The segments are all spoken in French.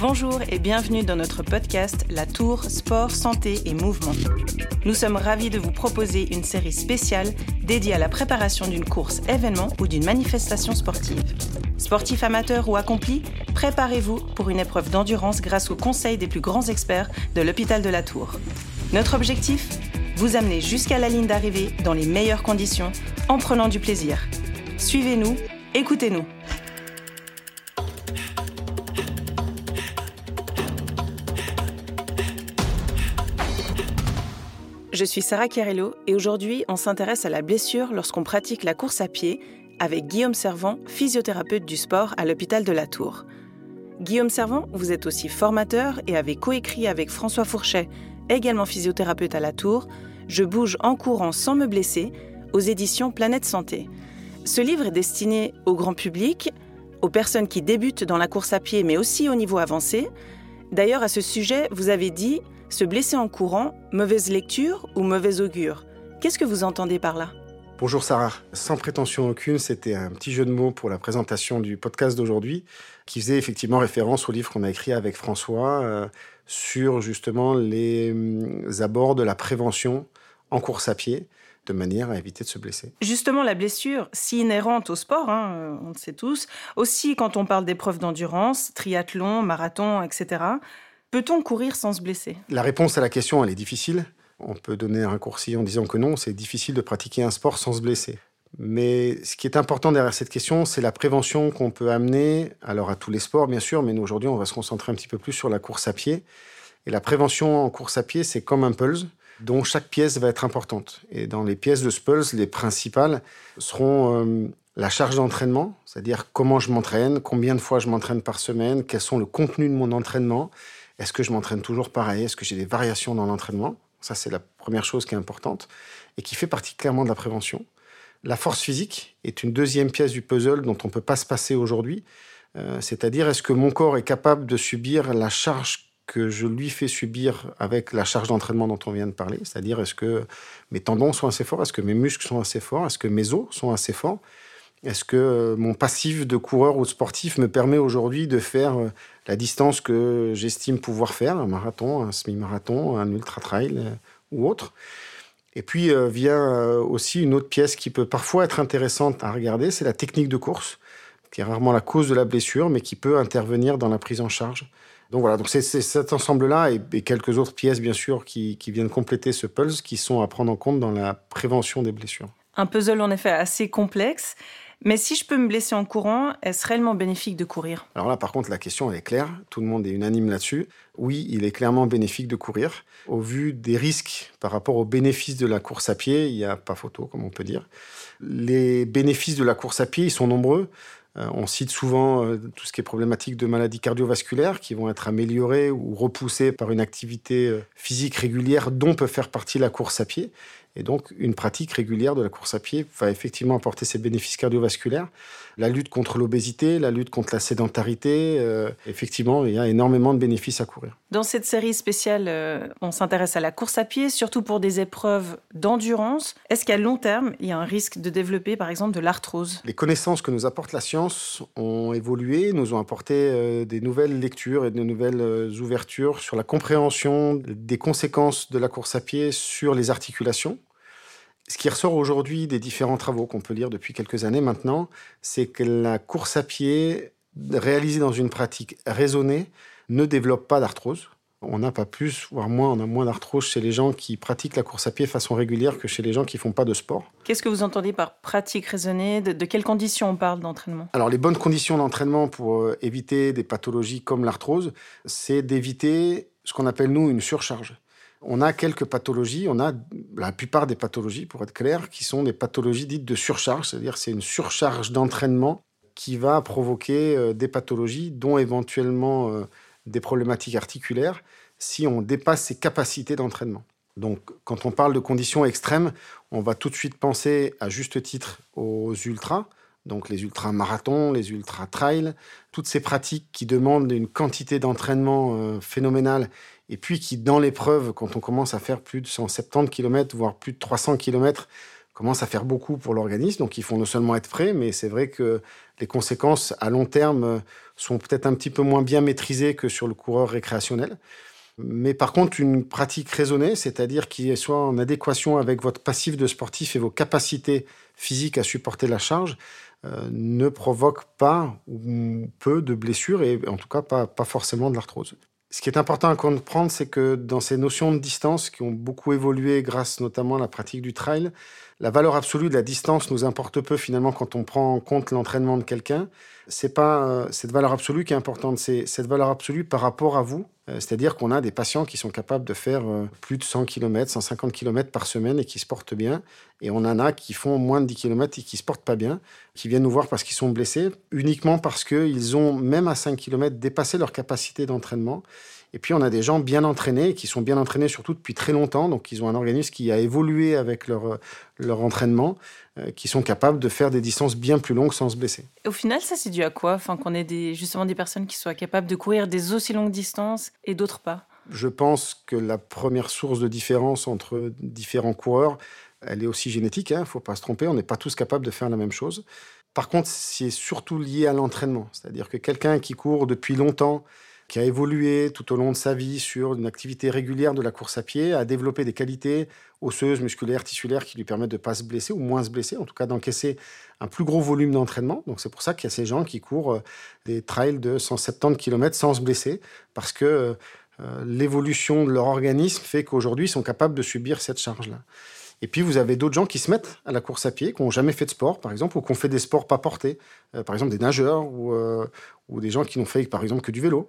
Bonjour et bienvenue dans notre podcast La Tour Sport, Santé et Mouvement. Nous sommes ravis de vous proposer une série spéciale dédiée à la préparation d'une course événement ou d'une manifestation sportive. Sportifs amateurs ou accomplis, préparez-vous pour une épreuve d'endurance grâce aux conseils des plus grands experts de l'hôpital de la Tour. Notre objectif Vous amener jusqu'à la ligne d'arrivée dans les meilleures conditions en prenant du plaisir. Suivez-nous, écoutez-nous. Je suis Sarah Chiarello et aujourd'hui on s'intéresse à la blessure lorsqu'on pratique la course à pied avec Guillaume Servant, physiothérapeute du sport à l'hôpital de la Tour. Guillaume Servant, vous êtes aussi formateur et avez coécrit avec François Fourchet, également physiothérapeute à la Tour, Je bouge en courant sans me blesser aux éditions Planète Santé. Ce livre est destiné au grand public, aux personnes qui débutent dans la course à pied mais aussi au niveau avancé. D'ailleurs à ce sujet, vous avez dit se blesser en courant, mauvaise lecture ou mauvais augure? Qu'est-ce que vous entendez par là? Bonjour Sarah, sans prétention aucune, c'était un petit jeu de mots pour la présentation du podcast d'aujourd'hui qui faisait effectivement référence au livre qu'on a écrit avec François euh, sur justement les hum, abords de la prévention en course à pied de manière à éviter de se blesser. Justement, la blessure, si inhérente au sport, hein, euh, on le sait tous, aussi quand on parle d'épreuves d'endurance, triathlon, marathon, etc., Peut-on courir sans se blesser? La réponse à la question, elle est difficile. On peut donner un raccourci en disant que non, c'est difficile de pratiquer un sport sans se blesser. Mais ce qui est important derrière cette question, c'est la prévention qu'on peut amener, alors à tous les sports bien sûr, mais nous aujourd'hui on va se concentrer un petit peu plus sur la course à pied. Et la prévention en course à pied, c'est comme un pulse dont chaque pièce va être importante. Et dans les pièces de ce pulse, les principales seront euh, la charge d'entraînement, c'est-à-dire comment je m'entraîne, combien de fois je m'entraîne par semaine, quels sont le contenu de mon entraînement, est-ce que je m'entraîne toujours pareil? Est-ce que j'ai des variations dans l'entraînement? Ça, c'est la première chose qui est importante et qui fait partie clairement de la prévention. La force physique est une deuxième pièce du puzzle dont on ne peut pas se passer aujourd'hui. Euh, c'est-à-dire, est-ce que mon corps est capable de subir la charge que je lui fais subir avec la charge d'entraînement dont on vient de parler? C'est-à-dire, est-ce que mes tendons sont assez forts? Est-ce que mes muscles sont assez forts? Est-ce que mes os sont assez forts? Est-ce que euh, mon passif de coureur ou de sportif me permet aujourd'hui de faire euh, la distance que j'estime pouvoir faire, un marathon, un semi-marathon, un ultra-trail euh, ou autre Et puis vient aussi une autre pièce qui peut parfois être intéressante à regarder, c'est la technique de course, qui est rarement la cause de la blessure, mais qui peut intervenir dans la prise en charge. Donc voilà, donc c'est cet ensemble-là et, quelques autres pièces, bien sûr, qui, qui viennent compléter ce pulse, qui sont à prendre en compte dans la prévention des blessures. Un puzzle en effet assez complexe. Mais si je peux me blesser en courant, est-ce réellement bénéfique de courir? Alors là, par contre, la question, elle est claire. Tout le monde est unanime là-dessus. Oui, il est clairement bénéfique de courir. Au vu des risques par rapport aux bénéfices de la course à pied, il n'y a pas photo, comme on peut dire. Les bénéfices de la course à pied, ils sont nombreux. Euh, on cite souvent euh, tout ce qui est problématique de maladies cardiovasculaires qui vont être améliorées ou repoussées par une activité euh, physique régulière dont peut faire partie la course à pied. Et donc, une pratique régulière de la course à pied va effectivement apporter ses bénéfices cardiovasculaires. La lutte contre l'obésité, la lutte contre la sédentarité, euh, effectivement, il y a énormément de bénéfices à courir. Dans cette série spéciale, euh, on s'intéresse à la course à pied, surtout pour des épreuves d'endurance. Est-ce qu'à long terme, il y a un risque de développer, par exemple, de l'arthrose? Les connaissances que nous apporte la science ont évolué, nous ont apporté euh, des nouvelles lectures et de nouvelles ouvertures sur la compréhension des conséquences de la course à pied sur les articulations ce qui ressort aujourd'hui des différents travaux qu'on peut lire depuis quelques années maintenant, c'est que la course à pied réalisée dans une pratique raisonnée ne développe pas d'arthrose. On n'a pas plus, voire moins, on a moins d'arthrose chez les gens qui pratiquent la course à pied de façon régulière que chez les gens qui font pas de sport. Qu'est-ce que vous entendez par pratique raisonnée? De, quelles conditions on parle d'entraînement? Alors, les bonnes conditions d'entraînement pour euh, éviter des pathologies comme l'arthrose, c'est d'éviter ce qu'on appelle, nous, une surcharge on a quelques pathologies, on a la plupart des pathologies, pour être clair, qui sont des pathologies dites de surcharge, c'est-à-dire c'est une surcharge d'entraînement qui va provoquer euh, des pathologies, dont éventuellement euh, des problématiques articulaires, si on dépasse ses capacités d'entraînement. Donc, quand on parle de conditions extrêmes, on va tout de suite penser, à juste titre, aux ultras, donc les ultra-marathons, les ultra-trails, toutes ces pratiques qui demandent une quantité d'entraînement euh, phénoménale et puis qui, dans l'épreuve, quand on commence à faire plus de 170 km, voire plus de 300 km, commence à faire beaucoup pour l'organisme. Donc, il faut non seulement être prêt, mais c'est vrai que Les conséquences à long terme sont peut-être un petit peu moins bien maîtrisées que sur le coureur récréationnel. Mais par contre, une pratique raisonnée, c'est-à-dire qui soit en adéquation avec votre passif de sportif et vos capacités physiques à supporter la charge, euh, ne provoque pas ou peu de blessures et en tout cas pas, pas forcément de l'arthrose. Ce qui est important à comprendre, c'est que dans ces notions de distance qui ont beaucoup évolué grâce notamment à la pratique du trail, la valeur absolue de la distance nous importe peu finalement quand on prend en compte l'entraînement de quelqu'un. C'est pas euh, cette valeur absolue qui est importante, c'est cette valeur absolue par rapport à vous. Euh, c'est-à-dire qu'on a des patients qui sont capables de faire euh, plus de 100 km, 150 km par semaine et qui se portent bien. Et on en a qui font moins de 10 km et qui se portent pas bien, qui viennent nous voir parce qu'ils sont blessés, uniquement parce qu'ils ont, même à 5 km, dépassé leur capacité d'entraînement et puis, on a des gens bien entraînés, qui sont bien entraînés surtout depuis très longtemps. Donc, ils ont un organisme qui a évolué avec leur, leur entraînement, euh, qui sont capables de faire des distances bien plus longues sans se blesser. Et au final, ça, c'est dû à quoi? Enfin, Qu'on ait des, justement des personnes qui soient capables de courir des aussi longues distances et d'autres pas? Je pense que la première source de différence entre différents coureurs, elle est aussi génétique. Il hein, ne faut pas se tromper. On n'est pas tous capables de faire la même chose. Par contre, c'est surtout lié à l'entraînement. C'est-à-dire que quelqu'un qui court depuis longtemps, qui a évolué tout au long de sa vie sur une activité régulière de la course à pied, a développé des qualités osseuses, musculaires, tissulaires qui lui permettent de ne pas se blesser ou moins se blesser, en tout cas d'encaisser un plus gros volume d'entraînement. Donc c'est pour ça qu'il y a ces gens qui courent euh, des trails de 170 km sans se blesser, parce que euh, l'évolution de leur organisme fait qu'aujourd'hui ils sont capables de subir cette charge-là. Et puis, vous avez d'autres gens qui se mettent à la course à pied, qui n'ont jamais fait de sport, par exemple, ou qui ont fait des sports pas portés, euh, par exemple des nageurs ou, ou des gens qui n'ont fait, par exemple, que du vélo.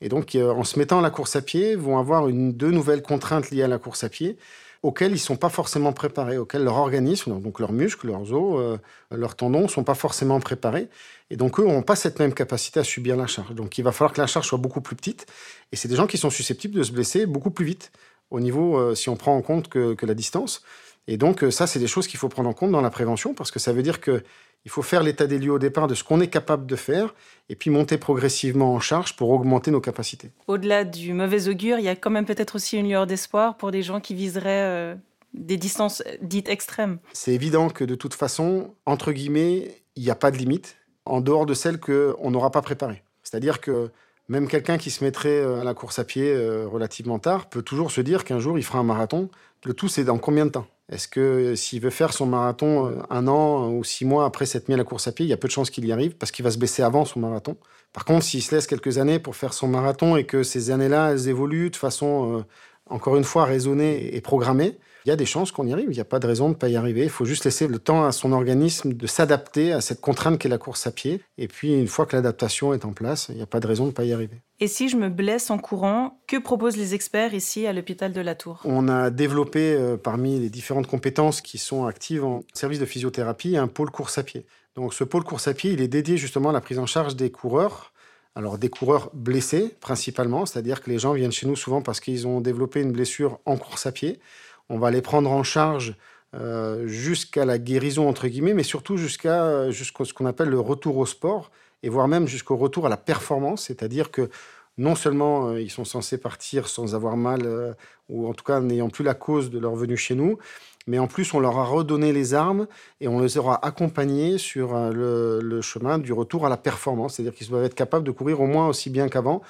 Et donc, euh, en se mettant à la course à pied, vont avoir deux nouvelles contraintes liées à la course à pied auxquelles ils ne sont pas forcément préparés, auxquelles leur organisme, donc leurs muscles, leurs os, euh, leurs tendons ne sont pas forcément préparés. Et donc, eux n'ont pas cette même capacité à subir la charge. Donc, il va falloir que la charge soit beaucoup plus petite. Et c'est des gens qui sont susceptibles de se blesser beaucoup plus vite, au niveau, euh, si on prend en compte que, que la distance. Et donc, ça, c'est des choses qu'il faut prendre en compte dans la prévention, parce que ça veut dire que il faut faire l'état des lieux au départ de ce qu'on est capable de faire et puis monter progressivement en charge pour augmenter nos capacités. Au-delà du mauvais augure, il y a quand même peut-être aussi une lueur d'espoir pour des gens qui viseraient euh, des distances dites extrêmes. C'est évident que de toute façon, entre guillemets, il n'y a pas de limite en dehors de celles qu'on n'aura pas préparées. C'est-à-dire que même quelqu'un qui se mettrait euh, à la course à pied euh, relativement tard peut toujours se dire qu'un jour il fera un marathon. Le tout, c'est dans combien de temps? Est-ce que euh, s'il veut faire son marathon un an ou six mois après s'être mis à la course à pied, il y a peu de chances qu'il y arrive parce qu'il va se baisser avant son marathon. Par contre, s'il se laisse quelques années pour faire son marathon et que ces années-là, elles évoluent de façon, encore une fois, raisonnée et programmée, il y a des chances qu'on y arrive. Il n'y a pas de raison de ne pas y arriver. Il faut juste laisser le temps à son organisme de s'adapter à cette contrainte qu'est la course à pied. Et puis, une fois que l'adaptation est en place, il n'y a pas de raison de ne pas y arriver. Et si je me blesse en courant, que proposent les experts ici à l'hôpital de la Tour? On a développé, euh, parmi les différentes compétences qui sont actives en service de physiothérapie, un pôle course à pied. Donc, ce pôle course à pied, il est dédié justement à la prise en charge des coureurs alors des coureurs blessés principalement, c'est-à-dire que les gens viennent chez nous souvent parce qu'ils ont développé une blessure en course à pied. On va les prendre en charge euh, jusqu'à la guérison, entre guillemets, mais surtout jusqu'à jusqu'à ce qu'on appelle le retour au sport, et voire même jusqu'au retour à la performance, c'est-à-dire que non seulement euh, ils sont censés partir sans avoir mal, euh, ou en tout cas n'ayant plus la cause de leur venue chez nous, mais en plus on leur a redonné les armes et on les aura accompagnés sur le, le chemin du retour à la performance, c'est-à-dire qu'ils doivent être capables de courir au moins aussi bien qu'avant,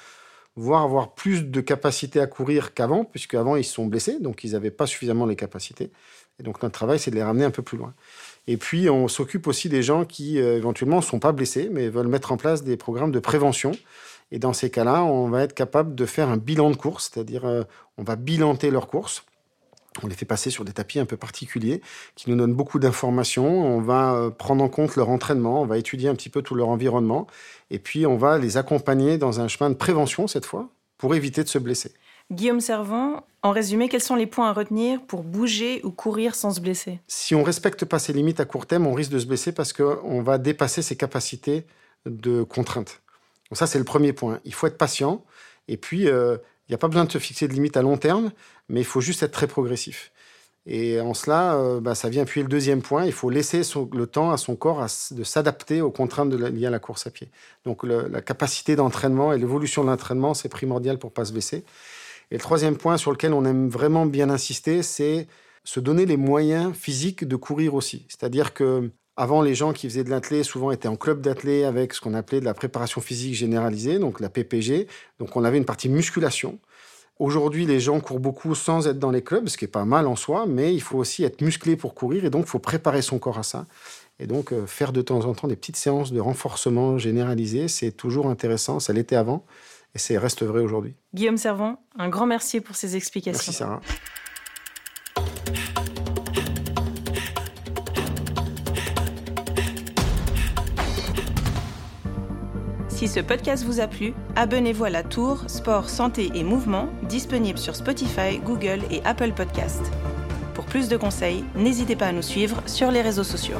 voire avoir plus de capacité à courir qu'avant, puisque avant ils se sont blessés, donc ils n'avaient pas suffisamment les capacités. Et donc notre travail, c'est de les ramener un peu plus loin. Et puis on s'occupe aussi des gens qui euh, éventuellement ne sont pas blessés, mais veulent mettre en place des programmes de prévention. Et dans ces cas-là, on va être capable de faire un bilan de course, c'est-à-dire euh, on va bilanter leur course on les fait passer sur des tapis un peu particuliers qui nous donnent beaucoup d'informations. On va euh, prendre en compte leur entraînement, on va étudier un petit peu tout leur environnement et puis on va les accompagner dans un chemin de prévention cette fois pour éviter de se blesser. Guillaume Servant, en résumé, quels sont les points à retenir pour bouger ou courir sans se blesser? Si on ne respecte pas ces limites à court terme, on risque de se blesser parce qu'on va dépasser ses capacités de contrainte. Donc ça, c'est le premier point. Il faut être patient et puis euh, il n'y a pas besoin de se fixer de limites à long terme, mais il faut juste être très progressif. Et en cela, euh, bah, ça vient appuyer le deuxième point. Il faut laisser le temps à son corps de s'adapter aux contraintes liées à la course à pied. Donc la capacité d'entraînement et l'évolution de l'entraînement, c'est primordial pour ne pas se blesser. Et le troisième point sur lequel on aime vraiment bien insister, c'est se donner les moyens physiques de courir aussi. C'est-à-dire que Avant, les gens qui faisaient de l'athlé souvent étaient en club d'athlé avec ce qu'on appelait de la préparation physique généralisée, donc la PPG. Donc on avait une partie musculation. Aujourd'hui, les gens courent beaucoup sans être dans les clubs, ce qui est pas mal en soi, mais il faut aussi être musclé pour courir et donc il faut préparer son corps à ça. Et donc euh, faire de temps en temps des petites séances de renforcement généralisé, c'est toujours intéressant. Ça l'était avant et c'est reste vrai aujourd'hui. Guillaume Servant, un grand merci pour ces explications. Merci Sarah. Si ce podcast vous a plu, abonnez-vous à la Tour Sport, Santé et Mouvement, disponible sur Spotify, Google et Apple Podcasts. Pour plus de conseils, n'hésitez pas à nous suivre sur les réseaux sociaux.